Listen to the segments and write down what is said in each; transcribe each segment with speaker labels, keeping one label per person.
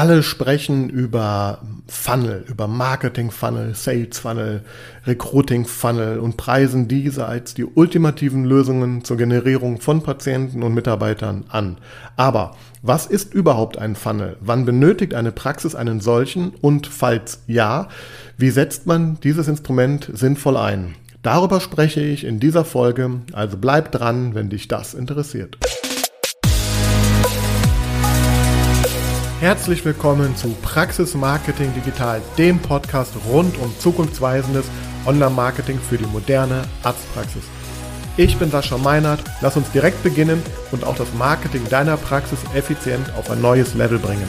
Speaker 1: Alle sprechen über Funnel, über Marketing Funnel, Sales Funnel, Recruiting Funnel und preisen diese als die ultimativen Lösungen zur Generierung von Patienten und Mitarbeitern an. Aber was ist überhaupt ein Funnel? Wann benötigt eine Praxis einen solchen? Und falls ja, wie setzt man dieses Instrument sinnvoll ein? Darüber spreche ich in dieser Folge, also bleib dran, wenn dich das interessiert. Herzlich willkommen zu Praxis Marketing Digital, dem Podcast rund um zukunftsweisendes Online-Marketing für die moderne Arztpraxis. Ich bin Sascha Meinert, lass uns direkt beginnen und auch das Marketing deiner Praxis effizient auf ein neues Level bringen.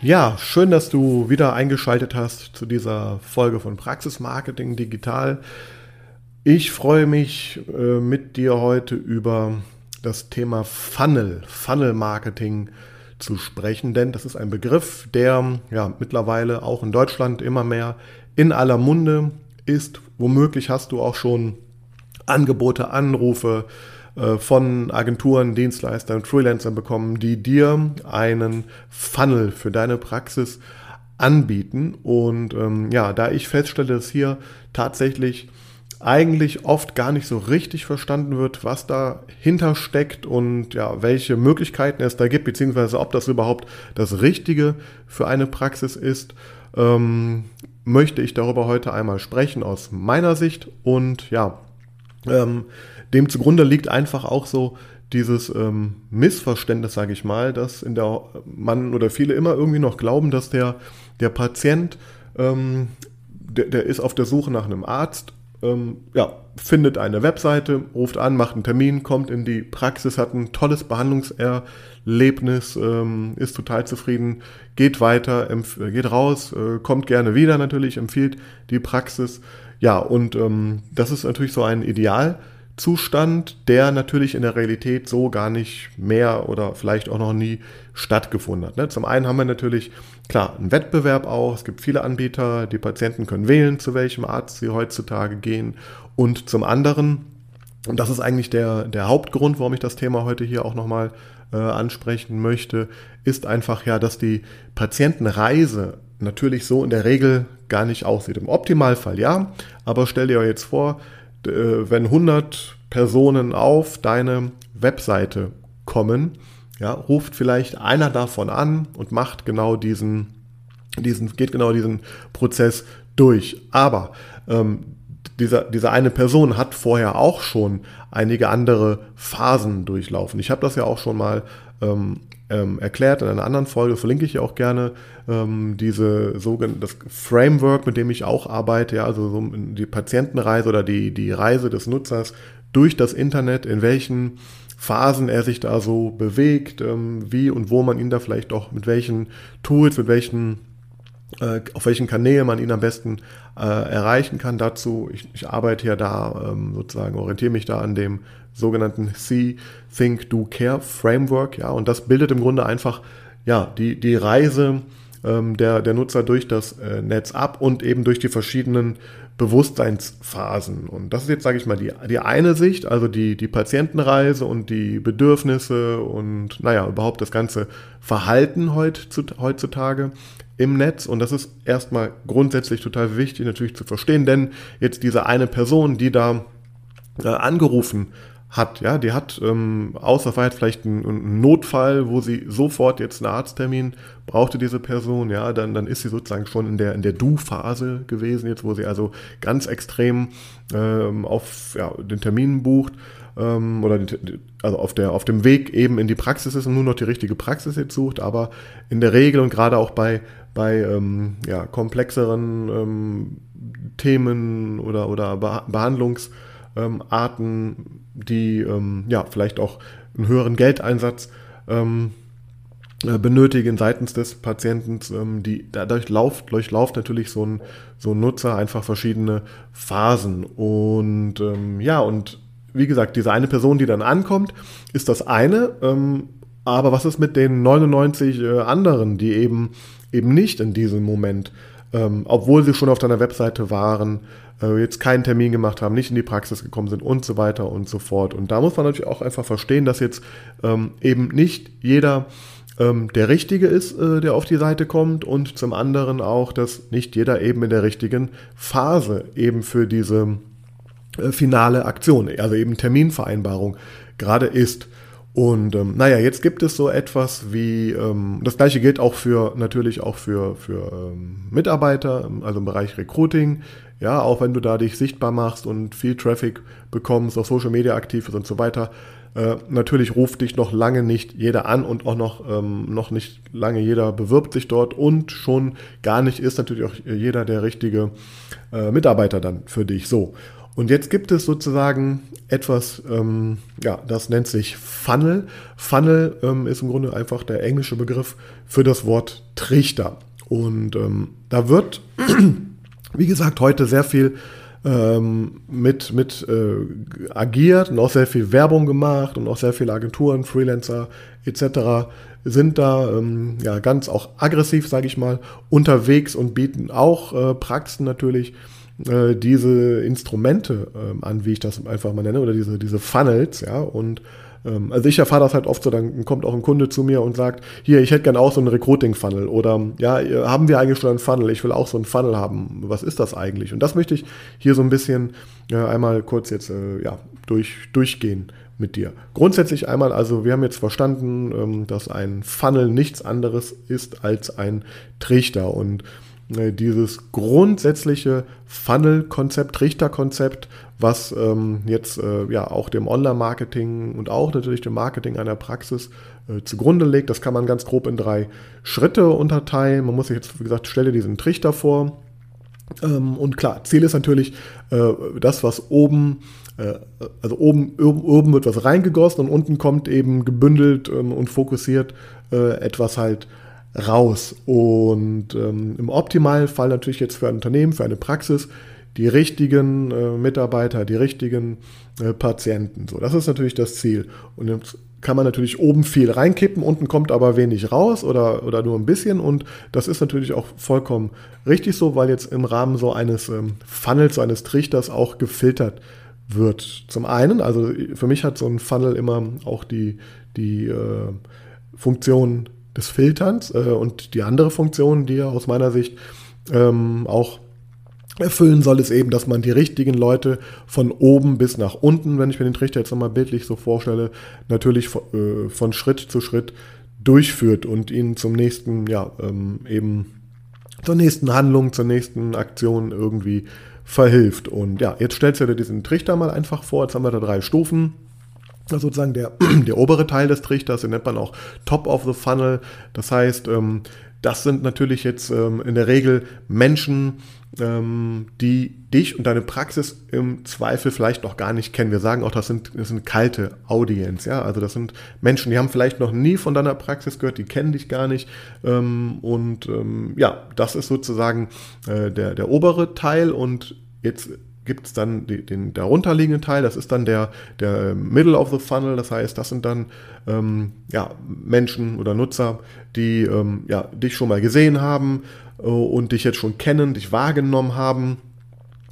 Speaker 1: Ja, schön, dass du wieder eingeschaltet hast zu dieser Folge von Praxis Marketing Digital. Ich freue mich äh, mit dir heute über das Thema Funnel, Funnel Marketing zu sprechen, denn das ist ein Begriff, der ja mittlerweile auch in Deutschland immer mehr in aller Munde ist. Womöglich hast du auch schon Angebote, Anrufe äh, von Agenturen, Dienstleistern, Freelancern bekommen, die dir einen Funnel für deine Praxis anbieten. Und ähm, ja, da ich feststelle, dass hier tatsächlich eigentlich oft gar nicht so richtig verstanden wird, was dahinter steckt und ja, welche Möglichkeiten es da gibt, beziehungsweise ob das überhaupt das Richtige für eine Praxis ist, ähm, möchte ich darüber heute einmal sprechen aus meiner Sicht und ja, ähm, dem zugrunde liegt einfach auch so dieses ähm, Missverständnis, sage ich mal, dass in der man oder viele immer irgendwie noch glauben, dass der, der Patient, ähm, der, der ist auf der Suche nach einem Arzt ähm, ja, findet eine Webseite, ruft an, macht einen Termin, kommt in die Praxis, hat ein tolles Behandlungserlebnis, ähm, ist total zufrieden, geht weiter, geht raus, äh, kommt gerne wieder natürlich, empfiehlt die Praxis. Ja, und ähm, das ist natürlich so ein Idealzustand, der natürlich in der Realität so gar nicht mehr oder vielleicht auch noch nie stattgefunden hat. Ne? Zum einen haben wir natürlich Klar, ein Wettbewerb auch. Es gibt viele Anbieter. Die Patienten können wählen, zu welchem Arzt sie heutzutage gehen. Und zum anderen, und das ist eigentlich der, der Hauptgrund, warum ich das Thema heute hier auch nochmal äh, ansprechen möchte, ist einfach ja, dass die Patientenreise natürlich so in der Regel gar nicht aussieht. Im Optimalfall ja, aber stell dir jetzt vor, wenn 100 Personen auf deine Webseite kommen, ja, ruft vielleicht einer davon an und macht genau diesen, diesen, geht genau diesen Prozess durch. Aber ähm, dieser, diese eine Person hat vorher auch schon einige andere Phasen durchlaufen. Ich habe das ja auch schon mal ähm, ähm, erklärt in einer anderen Folge, verlinke ich auch gerne ähm, diese sogenannte das Framework, mit dem ich auch arbeite, ja, also so die Patientenreise oder die, die Reise des Nutzers durch das Internet, in welchen Phasen er sich da so bewegt, ähm, wie und wo man ihn da vielleicht auch mit welchen Tools, mit welchen äh, auf welchen Kanälen man ihn am besten äh, erreichen kann. Dazu, ich, ich arbeite ja da ähm, sozusagen, orientiere mich da an dem sogenannten See, Think, Do, Care Framework, ja, und das bildet im Grunde einfach ja die, die Reise ähm, der, der Nutzer durch das äh, Netz ab und eben durch die verschiedenen Bewusstseinsphasen. Und das ist jetzt, sage ich mal, die, die eine Sicht, also die, die Patientenreise und die Bedürfnisse und, naja, überhaupt das ganze Verhalten heutzutage im Netz. Und das ist erstmal grundsätzlich total wichtig natürlich zu verstehen, denn jetzt diese eine Person, die da äh, angerufen hat. Ja, die hat ähm, außer vielleicht einen, einen, Notfall, wo sie sofort jetzt einen Arzttermin brauchte diese Person. Ja, dann dann ist sie sozusagen schon in der in der Du-Phase gewesen jetzt, wo sie also ganz extrem ähm, auf ja, den Termin bucht ähm, oder den, also auf der auf dem Weg eben in die Praxis ist und nur noch die richtige Praxis jetzt sucht. Aber in der Regel und gerade auch bei bei ähm, ja, komplexeren ähm, Themen oder oder Behandlungs ähm, Arten, die ähm, ja vielleicht auch einen höheren Geldeinsatz ähm, äh, benötigen seitens des Patienten, ähm, die dadurch lauft, durchlauft natürlich so ein, so ein Nutzer einfach verschiedene Phasen. Und ähm, ja, und wie gesagt, diese eine Person, die dann ankommt, ist das eine. Ähm, aber was ist mit den 99 äh, anderen, die eben eben nicht in diesem Moment ähm, obwohl sie schon auf deiner Webseite waren, äh, jetzt keinen Termin gemacht haben, nicht in die Praxis gekommen sind und so weiter und so fort. Und da muss man natürlich auch einfach verstehen, dass jetzt ähm, eben nicht jeder ähm, der Richtige ist, äh, der auf die Seite kommt und zum anderen auch, dass nicht jeder eben in der richtigen Phase eben für diese äh, finale Aktion, also eben Terminvereinbarung gerade ist. Und ähm, naja, jetzt gibt es so etwas wie, ähm, das gleiche gilt auch für natürlich auch für, für ähm, Mitarbeiter, also im Bereich Recruiting. Ja, auch wenn du da dich sichtbar machst und viel Traffic bekommst, auf Social Media aktiv bist und so weiter. Äh, natürlich ruft dich noch lange nicht jeder an und auch noch, ähm, noch nicht lange jeder bewirbt sich dort und schon gar nicht ist natürlich auch jeder der richtige äh, Mitarbeiter dann für dich. So. Und jetzt gibt es sozusagen etwas, ähm, ja, das nennt sich Funnel. Funnel ähm, ist im Grunde einfach der englische Begriff für das Wort Trichter. Und ähm, da wird, wie gesagt, heute sehr viel ähm, mit, mit äh, agiert und auch sehr viel Werbung gemacht und auch sehr viele Agenturen, Freelancer etc. sind da ähm, ja ganz auch aggressiv, sage ich mal, unterwegs und bieten auch äh, Praxen natürlich äh, diese Instrumente äh, an, wie ich das einfach mal nenne, oder diese, diese Funnels, ja, und ähm, also ich erfahre das halt oft so, dann kommt auch ein Kunde zu mir und sagt, hier, ich hätte gerne auch so einen Recruiting-Funnel oder ja, haben wir eigentlich schon einen Funnel, ich will auch so einen Funnel haben, was ist das eigentlich? Und das möchte ich hier so ein bisschen äh, einmal kurz jetzt äh, ja, durch, durchgehen mit dir. Grundsätzlich einmal, also wir haben jetzt verstanden, ähm, dass ein Funnel nichts anderes ist als ein Trichter und dieses grundsätzliche Funnel-Konzept, Trichter-Konzept, was ähm, jetzt äh, ja auch dem Online-Marketing und auch natürlich dem Marketing einer Praxis äh, zugrunde legt. Das kann man ganz grob in drei Schritte unterteilen. Man muss sich jetzt, wie gesagt, stelle diesen Trichter vor. Ähm, und klar, Ziel ist natürlich äh, das, was oben äh, also oben, oben wird was reingegossen und unten kommt eben gebündelt ähm, und fokussiert äh, etwas halt raus. Und ähm, im optimalen Fall natürlich jetzt für ein Unternehmen, für eine Praxis, die richtigen äh, Mitarbeiter, die richtigen äh, Patienten. So, das ist natürlich das Ziel. Und jetzt kann man natürlich oben viel reinkippen, unten kommt aber wenig raus oder, oder nur ein bisschen. Und das ist natürlich auch vollkommen richtig so, weil jetzt im Rahmen so eines ähm, Funnels, so eines Trichters auch gefiltert wird. Zum einen, also für mich hat so ein Funnel immer auch die, die äh, Funktion des Filterns äh, und die andere Funktion, die er aus meiner Sicht ähm, auch erfüllen soll, ist eben, dass man die richtigen Leute von oben bis nach unten, wenn ich mir den Trichter jetzt nochmal bildlich so vorstelle, natürlich von, äh, von Schritt zu Schritt durchführt und ihnen zum nächsten, ja, ähm, eben zur nächsten Handlung, zur nächsten Aktion irgendwie verhilft. Und ja, jetzt stellst du dir diesen Trichter mal einfach vor. Jetzt haben wir da drei Stufen. Ist sozusagen der, der obere Teil des Trichters, den nennt man auch Top of the Funnel. Das heißt, ähm, das sind natürlich jetzt ähm, in der Regel Menschen, ähm, die dich und deine Praxis im Zweifel vielleicht noch gar nicht kennen. Wir sagen auch, das sind, das sind kalte Audience, ja. Also das sind Menschen, die haben vielleicht noch nie von deiner Praxis gehört, die kennen dich gar nicht. und ja, das ist sozusagen äh, der, der obere Teil und jetzt gibt es dann die, den darunterliegenden Teil, das ist dann der, der Middle of the Funnel, das heißt, das sind dann ähm, ja, Menschen oder Nutzer, die ähm, ja, dich schon mal gesehen haben äh, und dich jetzt schon kennen, dich wahrgenommen haben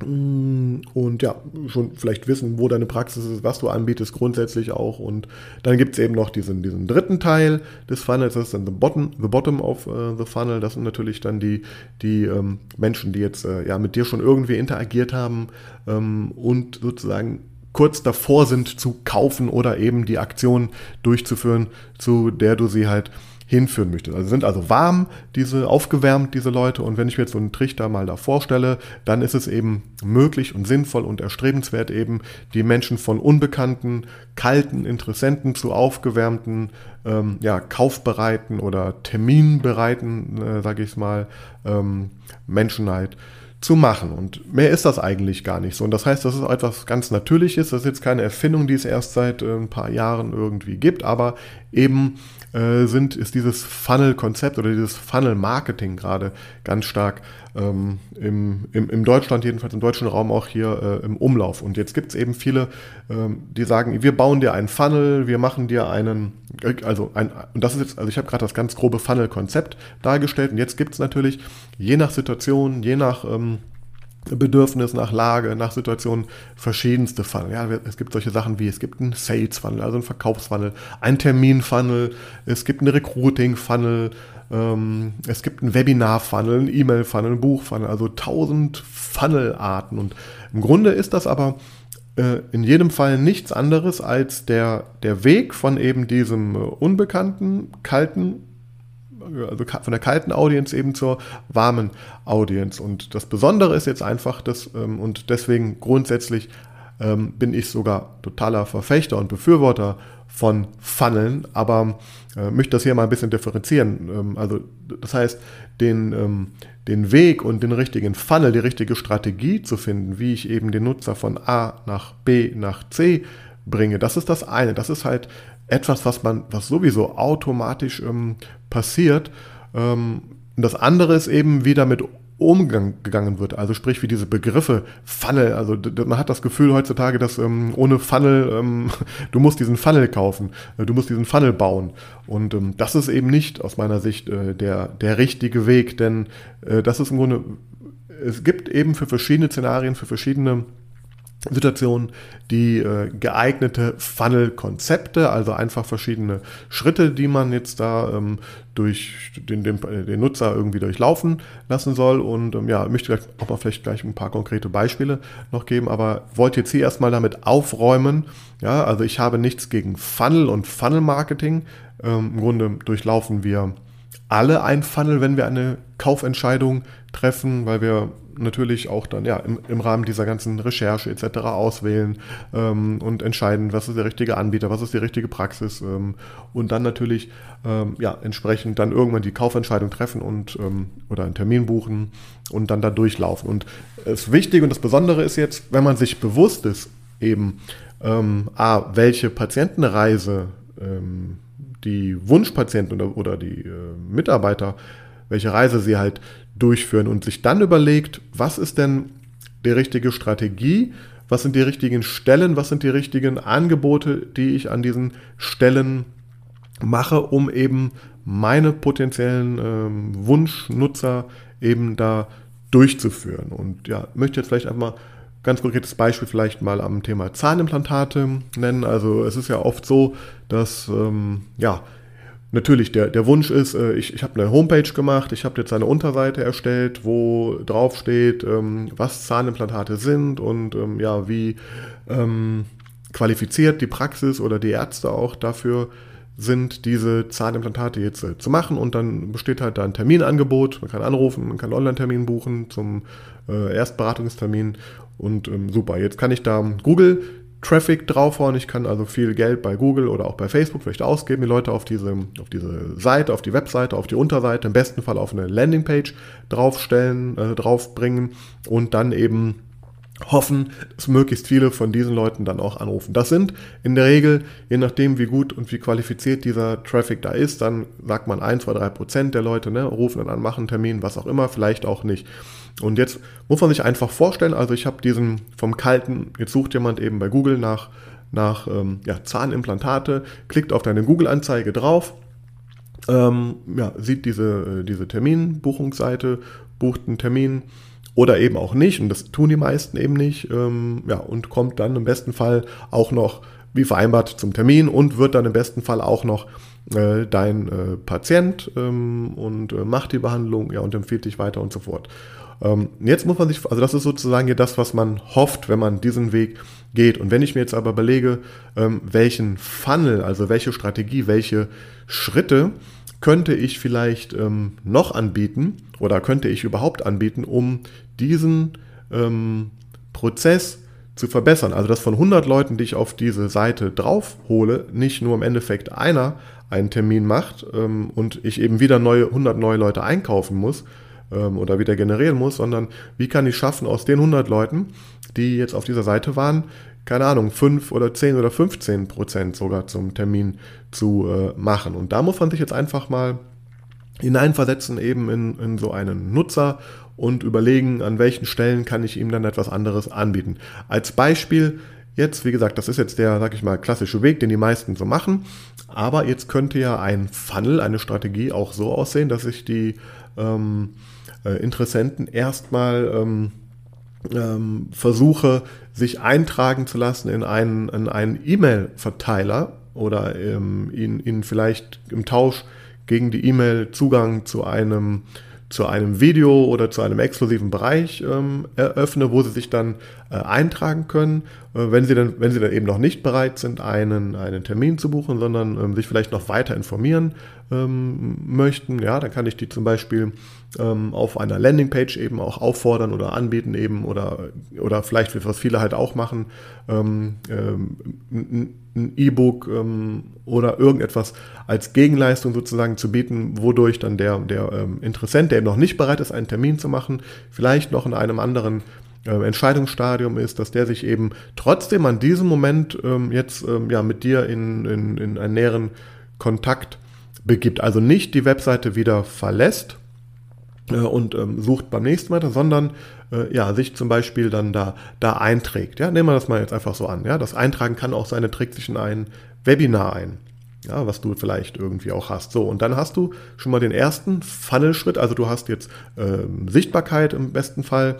Speaker 1: und ja, schon vielleicht wissen, wo deine Praxis ist, was du anbietest, grundsätzlich auch. Und dann gibt es eben noch diesen, diesen dritten Teil des Funnels, das ist dann the bottom, the bottom of uh, the funnel. Das sind natürlich dann die, die ähm, Menschen, die jetzt äh, ja mit dir schon irgendwie interagiert haben ähm, und sozusagen kurz davor sind zu kaufen oder eben die Aktion durchzuführen, zu der du sie halt hinführen möchte. Also sind also warm, diese aufgewärmt, diese Leute. Und wenn ich mir jetzt so einen Trichter mal da vorstelle, dann ist es eben möglich und sinnvoll und erstrebenswert eben, die Menschen von unbekannten, kalten Interessenten zu aufgewärmten, ähm, ja, kaufbereiten oder terminbereiten, äh, sage ich mal, ähm, Menschen halt zu machen. Und mehr ist das eigentlich gar nicht so. Und das heißt, das ist etwas ganz Natürliches. Das ist jetzt keine Erfindung, die es erst seit äh, ein paar Jahren irgendwie gibt, aber eben äh, sind, ist dieses Funnel-Konzept oder dieses Funnel-Marketing gerade ganz stark ähm, im, im, im Deutschland, jedenfalls im deutschen Raum auch hier äh, im Umlauf. Und jetzt gibt es eben viele, ähm, die sagen, wir bauen dir einen Funnel, wir machen dir einen also ein, und das ist jetzt, also ich habe gerade das ganz grobe Funnel-Konzept dargestellt und jetzt gibt es natürlich je nach Situation, je nach ähm, Bedürfnis, nach Lage, nach Situation verschiedenste Funnel. Ja, es gibt solche Sachen wie, es gibt einen Sales-Funnel, also einen Verkaufsfunnel, einen Termin-Funnel, es gibt einen Recruiting-Funnel, ähm, es gibt einen Webinar-Funnel, einen E-Mail-Funnel, einen Buch-Funnel, also tausend Funnel-Arten. Und im Grunde ist das aber äh, in jedem Fall nichts anderes als der, der Weg von eben diesem äh, unbekannten, kalten also von der kalten Audience eben zur warmen Audience. Und das Besondere ist jetzt einfach, dass, ähm, und deswegen grundsätzlich ähm, bin ich sogar totaler Verfechter und Befürworter von Funneln, aber äh, möchte das hier mal ein bisschen differenzieren. Ähm, also das heißt, den, ähm, den Weg und den richtigen Funnel, die richtige Strategie zu finden, wie ich eben den Nutzer von A nach B nach C bringe, das ist das eine. Das ist halt etwas, was man, was sowieso automatisch ähm, passiert. Ähm, das andere ist eben, wie damit umgegangen wird. Also sprich, wie diese Begriffe Funnel, also man hat das Gefühl heutzutage, dass ähm, ohne Funnel, ähm, du musst diesen Funnel kaufen, äh, du musst diesen Funnel bauen. Und ähm, das ist eben nicht aus meiner Sicht äh, der, der richtige Weg, denn äh, das ist im Grunde, es gibt eben für verschiedene Szenarien, für verschiedene Situation die äh, geeignete Funnel-Konzepte, also einfach verschiedene Schritte, die man jetzt da ähm, durch den, den, den, Nutzer irgendwie durchlaufen lassen soll. Und ähm, ja, möchte gleich auch mal vielleicht gleich ein paar konkrete Beispiele noch geben, aber wollte jetzt hier erstmal damit aufräumen. Ja, also ich habe nichts gegen Funnel und Funnel-Marketing. Ähm, Im Grunde durchlaufen wir alle ein Funnel, wenn wir eine Kaufentscheidung treffen, weil wir natürlich auch dann ja im, im Rahmen dieser ganzen Recherche etc. auswählen ähm, und entscheiden, was ist der richtige Anbieter, was ist die richtige Praxis ähm, und dann natürlich ähm, ja entsprechend dann irgendwann die Kaufentscheidung treffen und ähm, oder einen Termin buchen und dann da durchlaufen. Und das Wichtige und das Besondere ist jetzt, wenn man sich bewusst ist, eben ähm, a welche Patientenreise ähm, die Wunschpatienten oder, oder die äh, Mitarbeiter welche Reise sie halt durchführen und sich dann überlegt, was ist denn die richtige Strategie, was sind die richtigen Stellen, was sind die richtigen Angebote, die ich an diesen Stellen mache, um eben meine potenziellen ähm, Wunschnutzer eben da durchzuführen. Und ja, möchte jetzt vielleicht einmal ganz konkretes Beispiel vielleicht mal am Thema Zahnimplantate nennen. Also es ist ja oft so, dass ähm, ja natürlich der, der Wunsch ist, äh, ich, ich habe eine Homepage gemacht, ich habe jetzt eine Unterseite erstellt, wo drauf steht, ähm, was Zahnimplantate sind und ähm, ja, wie ähm, qualifiziert die Praxis oder die Ärzte auch dafür sind, diese Zahnimplantate jetzt äh, zu machen. Und dann besteht halt da ein Terminangebot. Man kann anrufen, man kann Online-Termin buchen zum äh, Erstberatungstermin. Und ähm, super, jetzt kann ich da Google Traffic draufhauen. Ich kann also viel Geld bei Google oder auch bei Facebook vielleicht ausgeben, die Leute auf diese, auf diese Seite, auf die Webseite, auf die Unterseite, im besten Fall auf eine Landingpage draufstellen, äh, draufbringen und dann eben hoffen, dass möglichst viele von diesen Leuten dann auch anrufen. Das sind in der Regel, je nachdem wie gut und wie qualifiziert dieser Traffic da ist, dann sagt man 1, 2, 3 Prozent der Leute ne, rufen dann an, machen Termin, was auch immer, vielleicht auch nicht. Und jetzt muss man sich einfach vorstellen, also ich habe diesen vom kalten, jetzt sucht jemand eben bei Google nach, nach ähm, ja, Zahnimplantate, klickt auf deine Google-Anzeige drauf, ähm, ja, sieht diese, äh, diese Terminbuchungsseite, bucht einen Termin oder eben auch nicht, und das tun die meisten eben nicht, ähm, ja, und kommt dann im besten Fall auch noch wie vereinbart zum Termin und wird dann im besten Fall auch noch äh, dein äh, Patient ähm, und äh, macht die Behandlung ja, und empfiehlt dich weiter und so fort. Ähm, jetzt muss man sich, also das ist sozusagen hier das, was man hofft, wenn man diesen Weg geht. Und wenn ich mir jetzt aber überlege, ähm, welchen Funnel, also welche Strategie, welche Schritte könnte ich vielleicht ähm, noch anbieten oder könnte ich überhaupt anbieten, um diesen Prozess zu verbessern. Also dass von 100 Leuten, die ich auf diese Seite drauf hole, nicht nur im Endeffekt einer einen Termin macht und ich eben wieder neue, 100 neue Leute einkaufen muss, ähm, oder wieder generieren muss, sondern wie kann ich schaffen, aus den 100 Leuten, die jetzt auf dieser Seite waren, keine Ahnung, 5 oder 10 oder 15 Prozent sogar zum Termin zu äh, machen. Und da muss man sich jetzt einfach mal hineinversetzen eben in, in so einen Nutzer und überlegen, an welchen Stellen kann ich ihm dann etwas anderes anbieten. Als Beispiel Jetzt, wie gesagt, das ist jetzt der, sag ich mal, klassische Weg, den die meisten so machen. Aber jetzt könnte ja ein Funnel, eine Strategie auch so aussehen, dass ich die ähm, äh, Interessenten erstmal ähm, ähm, versuche, sich eintragen zu lassen in einen, in einen E-Mail-Verteiler oder ähm, ihnen, ihnen vielleicht im Tausch gegen die E-Mail Zugang zu einem zu einem Video oder zu einem exklusiven Bereich ähm, eröffne, wo Sie sich dann äh, eintragen können, äh, wenn, Sie dann, wenn Sie dann eben noch nicht bereit sind, einen, einen Termin zu buchen, sondern ähm, sich vielleicht noch weiter informieren ähm, möchten. Ja, dann kann ich die zum Beispiel ähm, auf einer Landingpage eben auch auffordern oder anbieten eben oder, oder vielleicht, was viele halt auch machen, ähm, ähm, ein E-Book ähm, oder irgendetwas als Gegenleistung sozusagen zu bieten, wodurch dann der, der ähm, Interessent, der eben noch nicht bereit ist, einen Termin zu machen, vielleicht noch in einem anderen äh, Entscheidungsstadium ist, dass der sich eben trotzdem an diesem Moment ähm, jetzt ähm, ja mit dir in, in, in einen näheren Kontakt begibt. Also nicht die Webseite wieder verlässt, äh, und ähm, sucht beim nächsten weiter, sondern äh, ja, sich zum Beispiel dann da, da einträgt. Ja, nehmen wir das mal jetzt einfach so an. Ja, das Eintragen kann auch sein, trägt sich in ein Webinar ein. Ja, was du vielleicht irgendwie auch hast. So, und dann hast du schon mal den ersten Funnel-Schritt. Also du hast jetzt ähm, Sichtbarkeit im besten Fall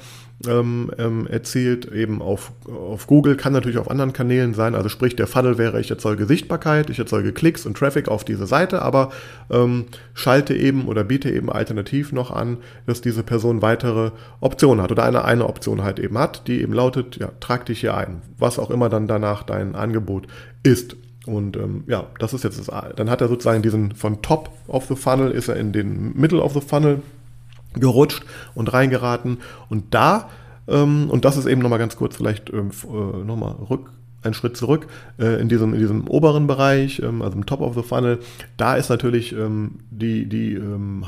Speaker 1: ähm, ähm, erzielt, eben auf, auf Google, kann natürlich auf anderen Kanälen sein. Also sprich, der Funnel wäre, ich erzeuge Sichtbarkeit, ich erzeuge Klicks und Traffic auf diese Seite, aber ähm, schalte eben oder biete eben alternativ noch an, dass diese Person weitere Optionen hat oder eine, eine Option halt eben hat, die eben lautet, ja, trag dich hier ein, was auch immer dann danach dein Angebot ist. Und ähm, ja, das ist jetzt das, dann hat er sozusagen diesen von Top of the Funnel ist er in den Middle of the Funnel gerutscht und reingeraten. Und da, ähm, und das ist eben nochmal ganz kurz vielleicht ähm, äh, nochmal rück, einen Schritt zurück, äh, in, diesem, in diesem oberen Bereich, ähm, also im Top of the Funnel, da ist natürlich ähm, die, die ähm,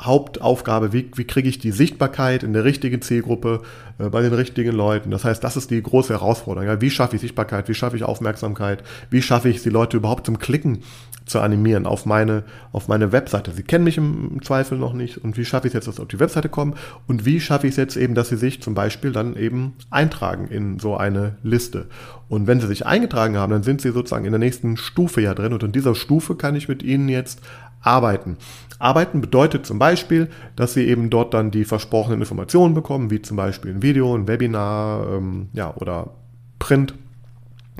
Speaker 1: Hauptaufgabe, wie, wie kriege ich die Sichtbarkeit in der richtigen Zielgruppe, äh, bei den richtigen Leuten. Das heißt, das ist die große Herausforderung. Ja? Wie schaffe ich Sichtbarkeit, wie schaffe ich Aufmerksamkeit, wie schaffe ich die Leute überhaupt zum Klicken zu animieren auf meine, auf meine Webseite. Sie kennen mich im, Zweifel noch nicht und wie schaffe ich es jetzt, dass sie auf die Webseite kommen und wie schaffe ich es jetzt eben, dass sie sich zum Beispiel dann eben eintragen in so eine Liste. Und wenn sie sich eingetragen haben, dann sind sie sozusagen in der nächsten Stufe ja drin und in dieser Stufe kann ich mit ihnen jetzt arbeiten. Arbeiten bedeutet zum Beispiel, dass Sie eben dort dann die versprochenen Informationen bekommen, wie zum Beispiel ein Video, ein Webinar ähm, ja, oder Print.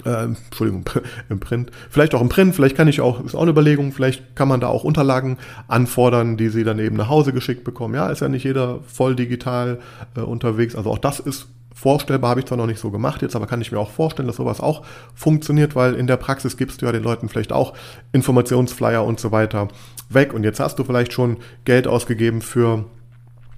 Speaker 1: Äh, Entschuldigung, im Print. Vielleicht auch im Print, vielleicht kann ich auch, ist auch eine Überlegung, vielleicht kann man da auch Unterlagen anfordern, die Sie dann eben nach Hause geschickt bekommen. Ja, ist ja nicht jeder voll digital äh, unterwegs. Also auch das ist vorstellbar, habe ich zwar noch nicht so gemacht jetzt, aber kann ich mir auch vorstellen, dass sowas auch funktioniert, weil in der Praxis gibst du ja den Leuten vielleicht auch Informationsflyer und so weiter weg. Und jetzt hast du vielleicht schon Geld ausgegeben für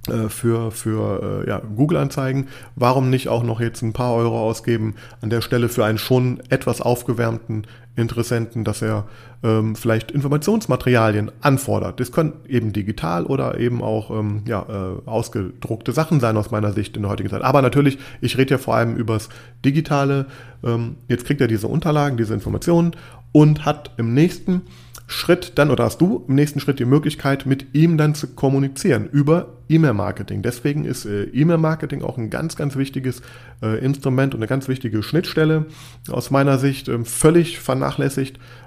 Speaker 1: äh, für, für äh, ja, Google-Anzeigen. Warum nicht auch noch jetzt ein paar Euro ausgeben an der Stelle für einen schon etwas aufgewärmten Interessenten, dass er ähm, vielleicht Informationsmaterialien anfordert. Das können eben digital oder eben auch ähm, ja, äh, ausgedruckte Sachen sein aus meiner Sicht in der heutigen Zeit. Aber natürlich, ich rede ja vor allem übers Digitale. Ähm, jetzt kriegt er diese Unterlagen, diese Informationen und hat im nächsten Schritt dann oder hast du im nächsten Schritt die Möglichkeit, mit ihm dann zu kommunizieren über E-Mail-Marketing. Deswegen ist äh, E-Mail-Marketing auch ein ganz, ganz wichtiges äh, Instrument und eine ganz wichtige Schnittstelle aus meiner Sicht ähm, völlig vernachlässigt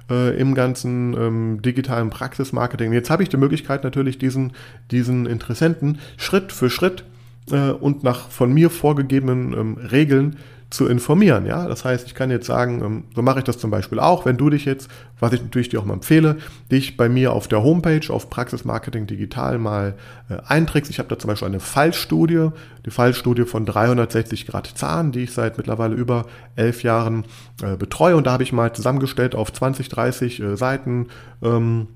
Speaker 1: äh, im ganzen ähm, digitalen Praxismarketing. Jetzt habe ich die Möglichkeit natürlich diesen, diesen Interessenten Schritt für Schritt äh, und nach von mir vorgegebenen ähm, Regeln zu informieren. Ja, das heißt, ich kann jetzt sagen, ähm, so mache ich das zum Beispiel auch, wenn du dich jetzt, was ich natürlich dir auch mal empfehle, dich bei mir auf der Homepage auf Praxis Marketing Digital mal äh, einträgst. Ich habe da zum Beispiel eine Fallstudie, die Fallstudie von 360 Grad Zahn, die ich seit mittlerweile über elf Jahren äh, betreue und da habe ich mal zusammengestellt auf 20, 30 äh, Seiten. Ähm,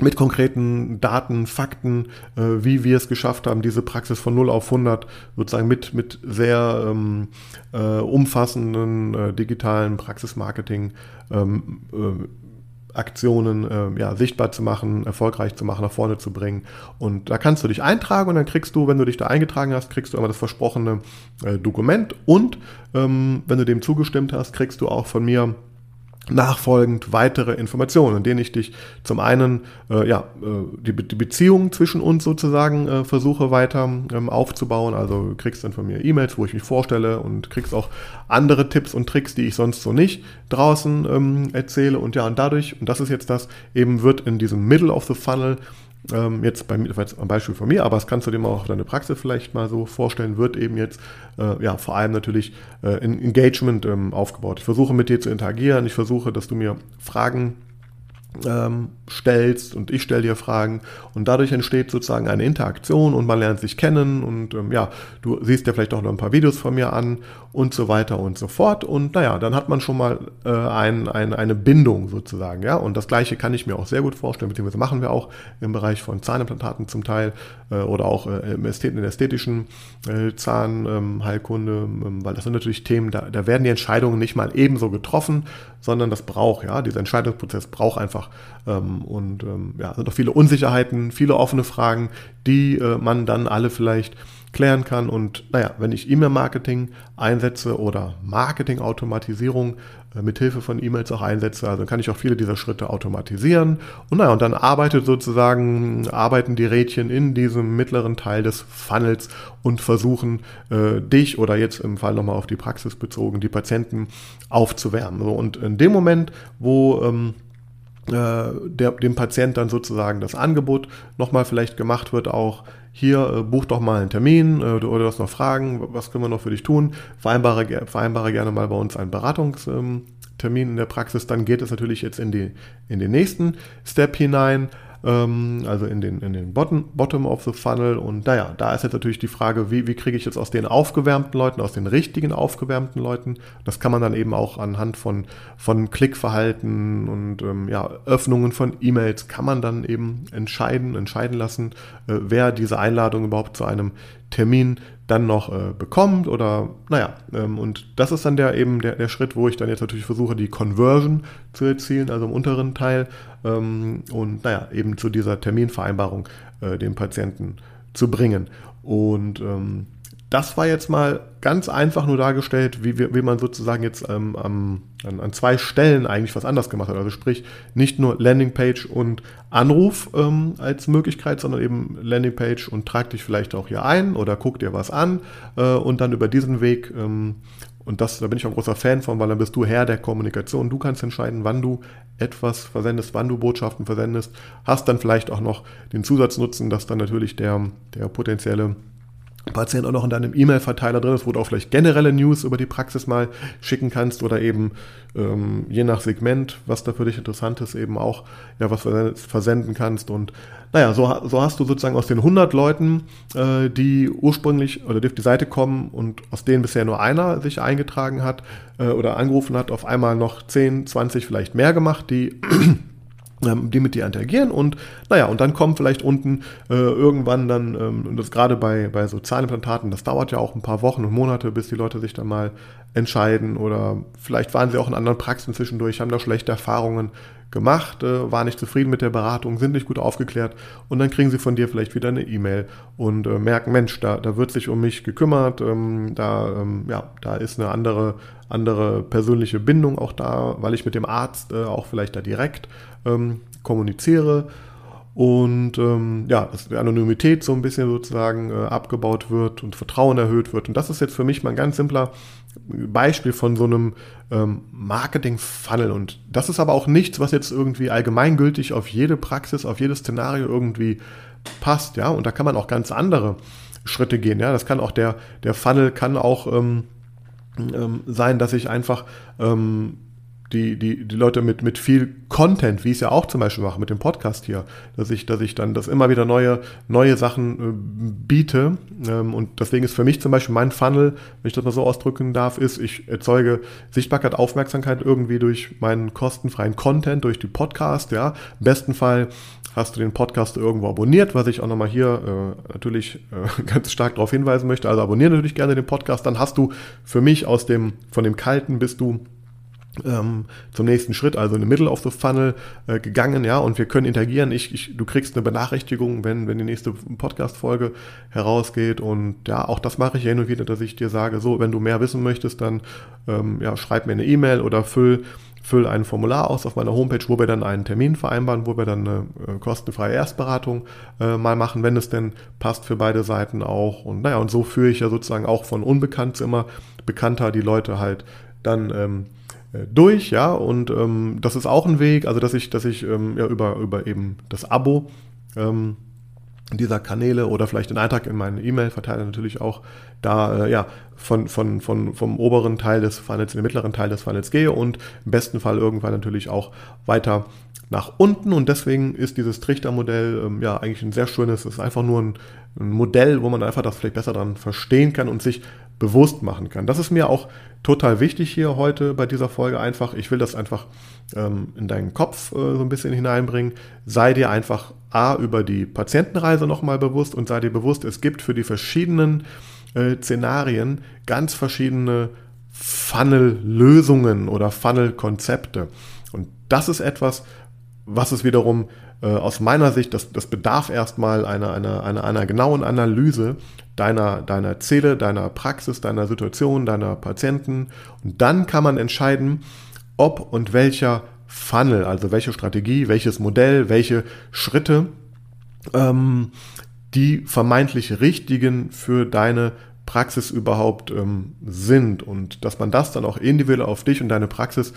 Speaker 1: mit konkreten Daten, Fakten, äh, wie wir es geschafft haben, diese Praxis von 0 auf 100 sozusagen mit, mit sehr ähm, äh, umfassenden äh, digitalen Praxismarketing ähm, äh, Aktionen äh, ja, sichtbar zu machen, erfolgreich zu machen, nach vorne zu bringen. Und da kannst du dich eintragen und dann kriegst du, wenn du dich da eingetragen hast, kriegst du immer das versprochene äh, Dokument und ähm, wenn du dem zugestimmt hast, kriegst du auch von mir nachfolgend weitere Informationen, in denen ich dich zum einen äh, ja äh, die, die Beziehung zwischen uns sozusagen äh, versuche weiter ähm, aufzubauen. Also kriegst dann von mir E-Mails, wo ich mich vorstelle und kriegst auch andere Tipps und Tricks, die ich sonst so nicht draußen ähm, erzähle. Und ja, und dadurch, und das ist jetzt das, eben wird in diesem Middle of the Funnel ähm, jetzt bei mir, jetzt am Beispiel von mir, aber das kannst du dir auch deine Praxis vielleicht mal so vorstellen, wird eben jetzt äh, ja vor allem natürlich äh, in Engagement ähm, aufgebaut. Ich versuche mit dir zu interagieren, ich versuche, dass du mir Fragen ähm, stellst und ich stelle dir Fragen und dadurch entsteht sozusagen eine Interaktion und man lernt sich kennen und ähm, ja, du siehst ja vielleicht auch noch ein paar Videos von mir an und so weiter und so fort. Und naja, dann hat man schon mal äh, ein, ein, eine Bindung sozusagen, ja, und das gleiche kann ich mir auch sehr gut vorstellen, beziehungsweise machen wir auch im Bereich von Zahnimplantaten zum Teil äh, oder auch äh, in der ästhetischen äh, Zahnheilkunde, ähm, weil das sind natürlich Themen, da, da werden die Entscheidungen nicht mal ebenso getroffen, sondern das braucht, ja, dieser Entscheidungsprozess braucht einfach ähm, und ähm, ja, sind auch viele Unsicherheiten, viele offene Fragen, die äh, man dann alle vielleicht klären kann. Und naja, wenn ich E-Mail-Marketing einsetze oder Marketing-Automatisierung äh, mit Hilfe von E-Mails auch einsetze, also kann ich auch viele dieser Schritte automatisieren. Und naja, und dann arbeitet sozusagen, arbeiten die Rädchen in diesem mittleren Teil des Funnels und versuchen äh, dich oder jetzt im Fall nochmal auf die Praxis bezogen, die Patienten aufzuwärmen. So, und in dem Moment, wo ähm, äh, der, dem Patient dann sozusagen das Angebot nochmal vielleicht gemacht wird, auch hier, äh, buch doch mal einen Termin äh, oder du hast noch Fragen, was können wir noch für dich tun, vereinbare, vereinbare gerne mal bei uns einen Beratungstermin in der Praxis, dann geht es natürlich jetzt in, die, in den nächsten Step hinein ähm, also in den, in den Bottom, Bottom of the Funnel. Und naja, da ist jetzt natürlich die Frage, wie, wie kriege ich jetzt aus den aufgewärmten Leuten, aus den richtigen aufgewärmten Leuten, das kann man dann eben auch anhand von, von Klickverhalten und ähm, ja, Öffnungen von E-Mails kann man dann eben entscheiden, entscheiden lassen, äh, wer diese Einladung überhaupt zu einem Termin dann noch äh, bekommt oder naja, ähm, und das ist dann der eben der, der Schritt, wo ich dann jetzt natürlich versuche, die Conversion zu erzielen, also im unteren Teil ähm, und naja, eben zu dieser Terminvereinbarung äh, den Patienten zu bringen. Und ähm, das war jetzt mal ganz einfach nur dargestellt, wie, wie, man sozusagen jetzt ähm, an, an, zwei Stellen eigentlich was anders gemacht hat. Also sprich, nicht nur Landingpage und Anruf ähm, als Möglichkeit, sondern eben Landingpage und trag dich vielleicht auch hier ein oder guck dir was an äh, und dann über diesen Weg ähm, und das, da bin ich auch ein großer Fan von, weil dann bist du Herr der Kommunikation. Du kannst entscheiden, wann du etwas versendest, wann du Botschaften versendest. Hast dann vielleicht auch noch den Zusatznutzen, dass dann natürlich der, der potenzielle Patient auch noch in deinem E-Mail-Verteiler drin ist, wo du auch vielleicht generelle News über die Praxis mal schicken kannst oder eben ähm, je nach Segment, was da für dich interessant ist, eben auch ja was versenden kannst. Und naja, so, so hast du sozusagen aus den 100 Leuten, äh, die ursprünglich oder die auf die Seite kommen und aus denen bisher nur einer sich eingetragen hat äh, oder angerufen hat, auf einmal noch 10, 20 vielleicht mehr gemacht, die die mit dir interagieren und naja, und dann kommen vielleicht unten äh, irgendwann dann, ähm, und das gerade bei, bei so Zahnimplantaten, das dauert ja auch ein paar Wochen und Monate, bis die Leute sich dann mal entscheiden oder vielleicht waren sie auch in anderen Praxen zwischendurch, haben da schlechte Erfahrungen gemacht, äh, waren nicht zufrieden mit der Beratung, sind nicht gut aufgeklärt und dann kriegen sie von dir vielleicht wieder eine E-Mail und äh, merken, Mensch, da, da wird sich um mich gekümmert, ähm, da, ähm, ja, da ist eine andere, andere persönliche Bindung auch da, weil ich mit dem Arzt äh, auch vielleicht da direkt ähm, kommuniziere und ähm, ja, dass die Anonymität so ein bisschen sozusagen äh, abgebaut wird und Vertrauen erhöht wird. Und das ist jetzt für mich mal ein ganz simpler Beispiel von so einem ähm, Marketing-Funnel. Und das ist aber auch nichts, was jetzt irgendwie allgemeingültig auf jede Praxis, auf jedes Szenario irgendwie passt, ja. Und da kann man auch ganz andere Schritte gehen, ja. Das kann auch der, der Funnel kann auch ähm, ähm, sein, dass ich einfach ähm, die, die, die Leute mit, mit viel Content, wie ich es ja auch zum Beispiel mache mit dem Podcast hier, dass ich, dass ich dann das immer wieder neue, neue Sachen äh, biete. Ähm, und deswegen ist für mich zum Beispiel mein Funnel, wenn ich das mal so ausdrücken darf, ist, ich erzeuge Sichtbarkeit, Aufmerksamkeit irgendwie durch meinen kostenfreien Content, durch die Podcast, ja. Im besten Fall hast du den Podcast irgendwo abonniert, was ich auch nochmal hier äh, natürlich äh, ganz stark darauf hinweisen möchte. Also abonniere natürlich gerne den Podcast, dann hast du für mich aus dem, von dem Kalten bist du ähm, zum nächsten Schritt, also in the middle of the funnel äh, gegangen, ja, und wir können interagieren. Ich, ich, du kriegst eine Benachrichtigung, wenn, wenn die nächste Podcast-Folge herausgeht und ja, auch das mache ich hin und wieder, dass ich dir sage, so, wenn du mehr wissen möchtest, dann ähm, ja, schreib mir eine E-Mail oder füll fülle ein Formular aus auf meiner Homepage, wo wir dann einen Termin vereinbaren, wo wir dann eine äh, kostenfreie Erstberatung äh, mal machen, wenn es denn passt für beide Seiten auch. Und naja, und so führe ich ja sozusagen auch von unbekannt zu immer bekannter die Leute halt dann ähm, äh, durch, ja, und ähm, das ist auch ein Weg, also dass ich, dass ich ähm, ja über, über eben das Abo ähm, dieser Kanäle oder vielleicht den Eintrag in meinen E-Mail-Verteiler natürlich auch da äh, ja von, von, von, vom oberen Teil des Funnels in den mittleren Teil des Funnels gehe und im besten Fall irgendwann natürlich auch weiter nach unten und deswegen ist dieses Trichtermodell ähm, ja eigentlich ein sehr schönes, es ist einfach nur ein, ein, Modell, wo man einfach das vielleicht besser dran verstehen kann und sich bewusst machen kann. Das ist mir auch total wichtig hier heute bei dieser Folge einfach. Ich will das einfach ähm, in deinen Kopf äh, so ein bisschen hineinbringen. Sei dir einfach A über die Patientenreise nochmal bewusst und sei dir bewusst, es gibt für die verschiedenen äh, Szenarien ganz verschiedene Funnel-Lösungen oder Funnel-Konzepte. Und das ist etwas, was es wiederum äh, aus meiner Sicht, das, das bedarf erstmal einer, einer, einer, einer genauen Analyse deiner, deiner Ziele, deiner Praxis, deiner Situation, deiner Patienten. Und dann kann man entscheiden, ob und welcher Funnel, also welche Strategie, welches Modell, welche Schritte ähm, die vermeintlich richtigen für deine Praxis überhaupt ähm, sind und dass man das dann auch individuell auf dich und deine Praxis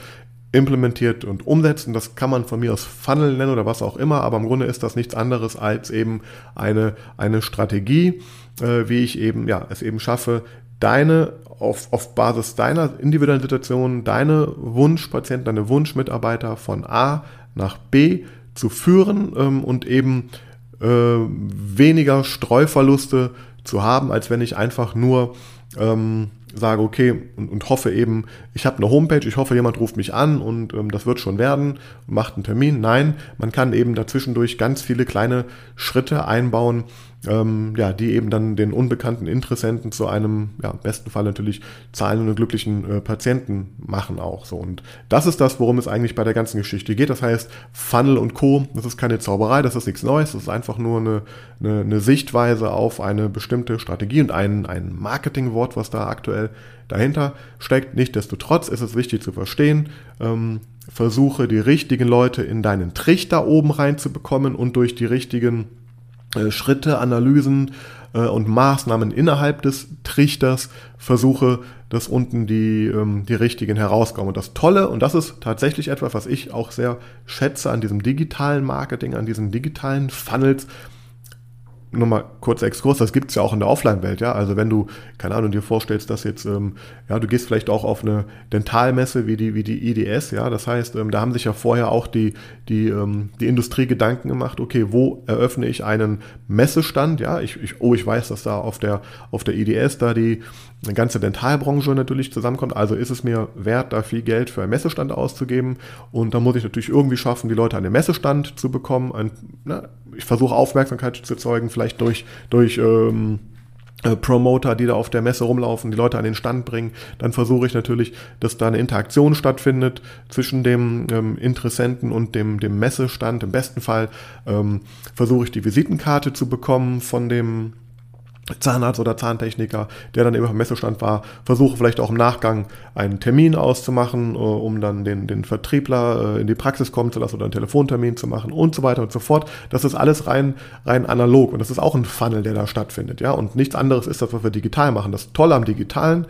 Speaker 1: implementiert und umsetzt. Und das kann man von mir aus Funnel nennen oder was auch immer, aber im Grunde ist das nichts anderes als eben eine, eine Strategie, äh, wie ich eben, ja, es eben schaffe, deine, auf, auf Basis deiner individuellen Situation, deine Wunschpatienten, deine Wunschmitarbeiter von A nach B zu führen ähm, und eben äh, weniger Streuverluste zu haben, als wenn ich einfach nur ähm, sage, okay, und, und hoffe eben, ich habe eine Homepage, ich hoffe, jemand ruft mich an und ähm, das wird schon werden, macht einen Termin. Nein, man kann eben dazwischendurch ganz viele kleine Schritte einbauen, ähm, ja, die eben dann den unbekannten Interessenten zu einem, ja, im besten Fall natürlich zahlenden und glücklichen äh, Patienten machen auch so. Und das ist das, worum es eigentlich bei der ganzen Geschichte geht. Das heißt, Funnel und Co., das ist keine Zauberei, das ist nichts Neues, das ist einfach nur eine, eine, eine Sichtweise auf eine bestimmte Strategie und ein, ein Marketingwort, was da aktuell dahinter steckt. Nichtsdestotrotz ist es wichtig zu verstehen, ähm, versuche die richtigen Leute in deinen Trichter oben reinzubekommen und durch die richtigen Schritte, Analysen äh, und Maßnahmen innerhalb des Trichters versuche, dass unten die, ähm, die richtigen herauskommen. Und das Tolle, und das ist tatsächlich etwas, was ich auch sehr schätze an diesem digitalen Marketing, an diesen digitalen Funnels, nur mal kurzer Exkurs, das gibt es ja auch in der Offline-Welt, ja. Also wenn du, keine Ahnung, dir vorstellst, dass jetzt, ähm, ja, du gehst vielleicht auch auf eine Dentalmesse wie die, wie die IDS, ja. Das heißt, ähm, da haben sich ja vorher auch die, die, ähm, die Industrie Gedanken gemacht, okay, wo eröffne ich einen Messestand, ja. Ich, ich, oh, ich weiß, dass da auf der, auf der IDS da die eine ganze Dentalbranche natürlich zusammenkommt. Also ist es mir wert, da viel Geld für einen Messestand auszugeben. Und da muss ich natürlich irgendwie schaffen, die Leute an den Messestand zu bekommen. Ein, na, ich versuche Aufmerksamkeit zu erzeugen, vielleicht durch, durch ähm, äh, Promoter, die da auf der Messe rumlaufen, die Leute an den Stand bringen. Dann versuche ich natürlich, dass da eine Interaktion stattfindet zwischen dem ähm, Interessenten und dem, dem Messestand. Im besten Fall ähm, versuche ich die Visitenkarte zu bekommen von dem Zahnarzt oder Zahntechniker, der dann eben am Messestand war, versuche vielleicht auch im Nachgang einen Termin auszumachen, äh, um dann den, den Vertriebler äh, in die Praxis kommen zu lassen oder einen Telefontermin zu machen und so weiter und so fort. Das ist alles rein, rein analog und das ist auch ein Funnel, der da stattfindet, ja. Und nichts anderes ist das, was wir digital machen. Das Tolle am Digitalen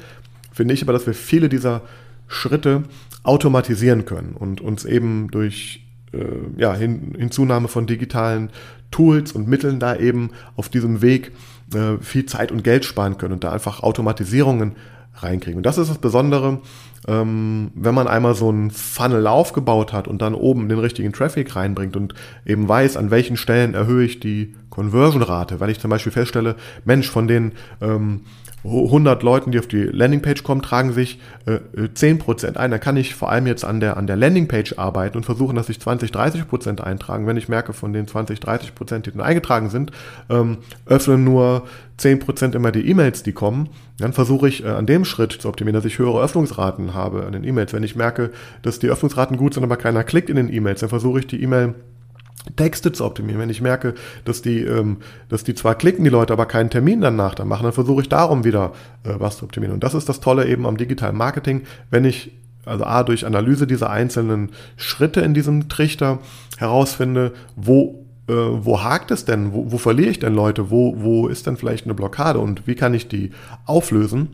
Speaker 1: finde ich aber, dass wir viele dieser Schritte automatisieren können und uns eben durch äh, ja, Hin Hinzunahme von digitalen Tools und Mitteln da eben auf diesem Weg äh, viel Zeit und Geld sparen können und da einfach Automatisierungen reinkriegen. Und das ist das Besondere, ähm, wenn man einmal so einen Funnel aufgebaut hat und dann oben den richtigen Traffic reinbringt und eben weiß, an welchen Stellen erhöhe ich die Conversion-Rate, weil ich zum Beispiel feststelle, Mensch, von den ähm, 100 Leuten, die auf die Landingpage kommen, tragen sich äh, 10% ein. Da kann ich vor allem jetzt an der, an der Landingpage arbeiten und versuchen, dass sich 20, 30% eintragen. Wenn ich merke, von den 20, 30%, die dann eingetragen sind, ähm, öffnen nur 10% immer die E-Mails, die kommen, dann versuche ich äh, an dem Schritt zu optimieren, dass ich höhere Öffnungsraten habe an den E-Mails. Wenn ich merke, dass die Öffnungsraten gut sind, aber keiner klickt in den E-Mails, dann versuche ich die E-Mail Texte zu optimieren. Wenn ich merke, dass die, ähm, dass die zwar klicken, die Leute, aber keinen Termin danach dann machen, dann versuche ich darum wieder äh, was zu optimieren. Und das ist das Tolle eben am digitalen Marketing. Wenn ich also A, durch Analyse dieser einzelnen Schritte in diesem Trichter herausfinde, wo äh, wo hakt es denn? Wo, wo verliere ich denn Leute? Wo, wo ist denn vielleicht eine Blockade und wie kann ich die auflösen?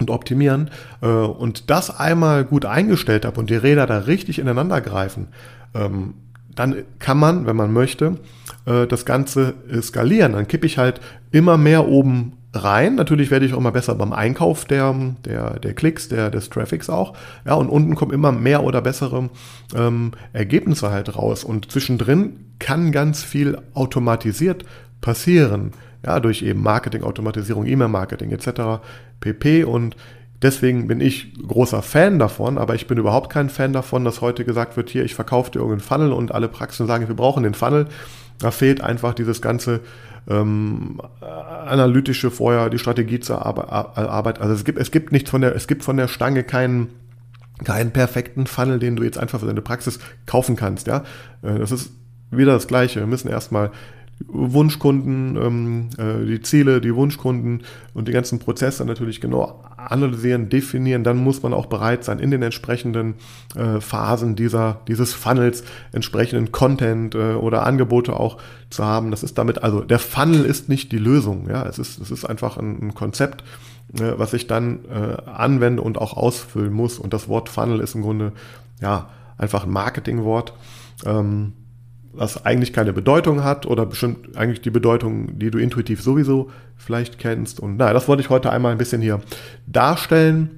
Speaker 1: und optimieren äh, und das einmal gut eingestellt habe und die Räder da richtig ineinander greifen, ähm, dann kann man, wenn man möchte, äh, das Ganze skalieren. Dann kippe ich halt immer mehr oben rein. Natürlich werde ich auch immer besser beim Einkauf der, der, der Klicks, der, des Traffics auch. Ja, und unten kommen immer mehr oder bessere ähm, Ergebnisse halt raus. Und zwischendrin kann ganz viel automatisiert passieren. Ja, durch eben Marketing, Automatisierung, E-Mail-Marketing etc. pp. Und deswegen bin ich großer Fan davon, aber ich bin überhaupt kein Fan davon, dass heute gesagt wird, hier, ich verkaufe dir irgendeinen Funnel und alle Praxen sagen, wir brauchen den Funnel. Da fehlt einfach dieses ganze ähm, analytische vorher, die Strategie zur Arbeit. Also es gibt, es gibt nicht von der, es gibt von der Stange keinen keinen perfekten Funnel, den du jetzt einfach für deine Praxis kaufen kannst. Ja, äh, das ist wieder das Gleiche. Wir müssen erstmal Wunschkunden, ähm, äh, die Ziele, die Wunschkunden und die ganzen Prozesse natürlich genau analysieren, definieren. Dann muss man auch bereit sein, in den entsprechenden äh, Phasen dieser, dieses Funnels entsprechenden Content äh, oder Angebote auch zu haben. Das ist damit, also der Funnel ist nicht die Lösung. Ja, es ist, es ist einfach ein, ein Konzept, äh, was ich dann äh, anwende und auch ausfüllen muss. Und das Wort Funnel ist im Grunde, ja, einfach ein Marketingwort. Ähm, was eigentlich keine Bedeutung hat oder bestimmt eigentlich die Bedeutung, die du intuitiv sowieso vielleicht kennst. Und naja, das wollte ich heute einmal ein bisschen hier darstellen.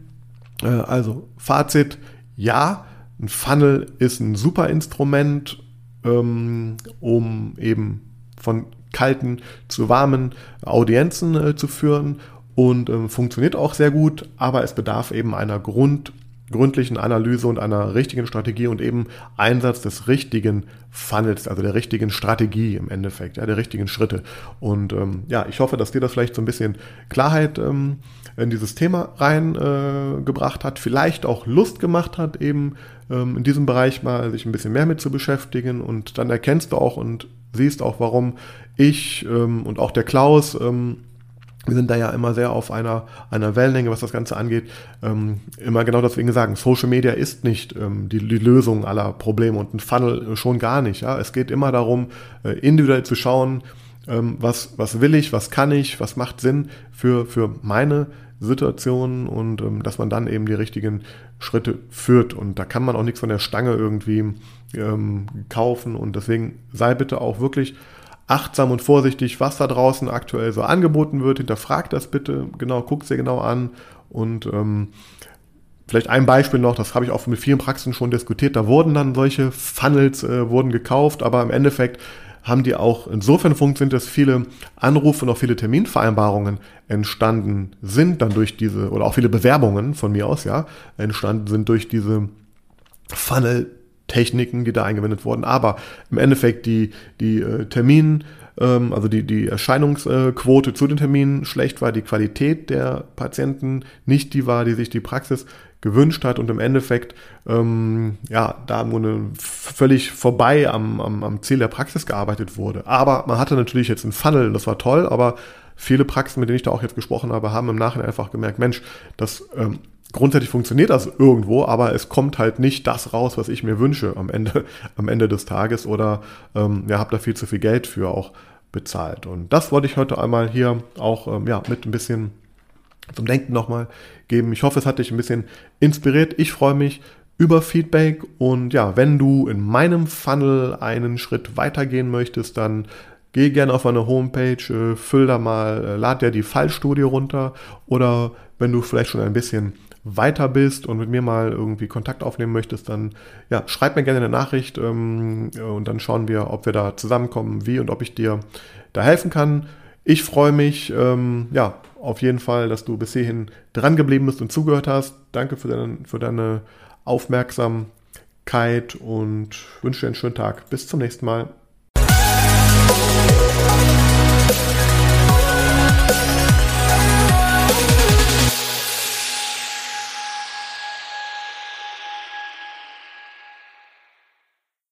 Speaker 1: Äh, also Fazit, ja, ein Funnel ist ein super Instrument, ähm, um eben von kalten zu warmen Audienzen äh, zu führen und ähm, funktioniert auch sehr gut, aber es bedarf eben einer Grund gründlichen Analyse und einer richtigen Strategie und eben Einsatz des richtigen Funnels, also der richtigen Strategie im Endeffekt, ja, der richtigen Schritte. Und ähm, ja, ich hoffe, dass dir das vielleicht so ein bisschen Klarheit ähm, in dieses Thema reingebracht äh, hat, vielleicht auch Lust gemacht hat, eben ähm, in diesem Bereich mal sich ein bisschen mehr mit zu beschäftigen und dann erkennst du auch und siehst auch, warum ich ähm, und auch der Klaus ähm, wir sind da ja immer sehr auf einer, einer Wellenlänge, was das Ganze angeht. Ähm, immer genau deswegen sagen, Social Media ist nicht ähm, die, die, Lösung aller Probleme und ein Funnel schon gar nicht. Ja? Es geht immer darum, äh, individuell zu schauen, ähm, was, was will ich, was kann ich, was macht Sinn für, für meine Situation und ähm, dass man dann eben die richtigen Schritte führt. Und da kann man auch nichts von der Stange irgendwie ähm, kaufen. Und deswegen sei bitte auch wirklich achtsam und vorsichtig, was da draußen aktuell so angeboten wird. Hinterfrag das bitte genau, guck dir genau an und ähm, Vielleicht ein Beispiel noch, das habe ich auch mit vielen Praxen schon diskutiert, da wurden dann solche Funnels äh, wurden gekauft, aber im Endeffekt haben die auch insofern funktioniert, dass viele Anrufe und auch viele Terminvereinbarungen entstanden sind dann durch diese, oder auch viele Bewerbungen von mir aus, ja, entstanden sind durch diese Funnel Techniken, die da eingewendet wurden. Aber im Endeffekt die, die äh, Termin, ähm, also die, die Erscheinungsquote zu den Terminen schlecht war, die Qualität der Patienten nicht die war, die sich die Praxis gewünscht hat und im Endeffekt ähm, ja da nur völlig vorbei am, am, am Ziel der Praxis gearbeitet wurde. Aber man hatte natürlich jetzt einen Funnel, das war toll, aber viele Praxen, mit denen ich da auch jetzt gesprochen habe, haben im Nachhinein einfach gemerkt, Mensch, das ähm, grundsätzlich funktioniert das irgendwo, aber es kommt halt nicht das raus, was ich mir wünsche am Ende, am Ende des Tages oder ähm, ja, habe da viel zu viel Geld für auch bezahlt. Und das wollte ich heute einmal hier auch ähm, ja, mit ein bisschen zum Denken nochmal geben. Ich hoffe, es hat dich ein bisschen inspiriert. Ich freue mich über Feedback und ja, wenn du in meinem Funnel einen Schritt weitergehen möchtest, dann geh gerne auf meine Homepage, äh, füll da mal, äh, lad dir die Fallstudie runter oder wenn du vielleicht schon ein bisschen weiter bist und mit mir mal irgendwie Kontakt aufnehmen möchtest, dann ja, schreib mir gerne eine Nachricht ähm, und dann schauen wir, ob wir da zusammenkommen, wie und ob ich dir da helfen kann. Ich freue mich, ähm, ja, auf jeden Fall, dass du bis hierhin dran geblieben bist und zugehört hast. Danke für deine, für deine Aufmerksamkeit und wünsche dir einen schönen Tag. Bis zum nächsten Mal.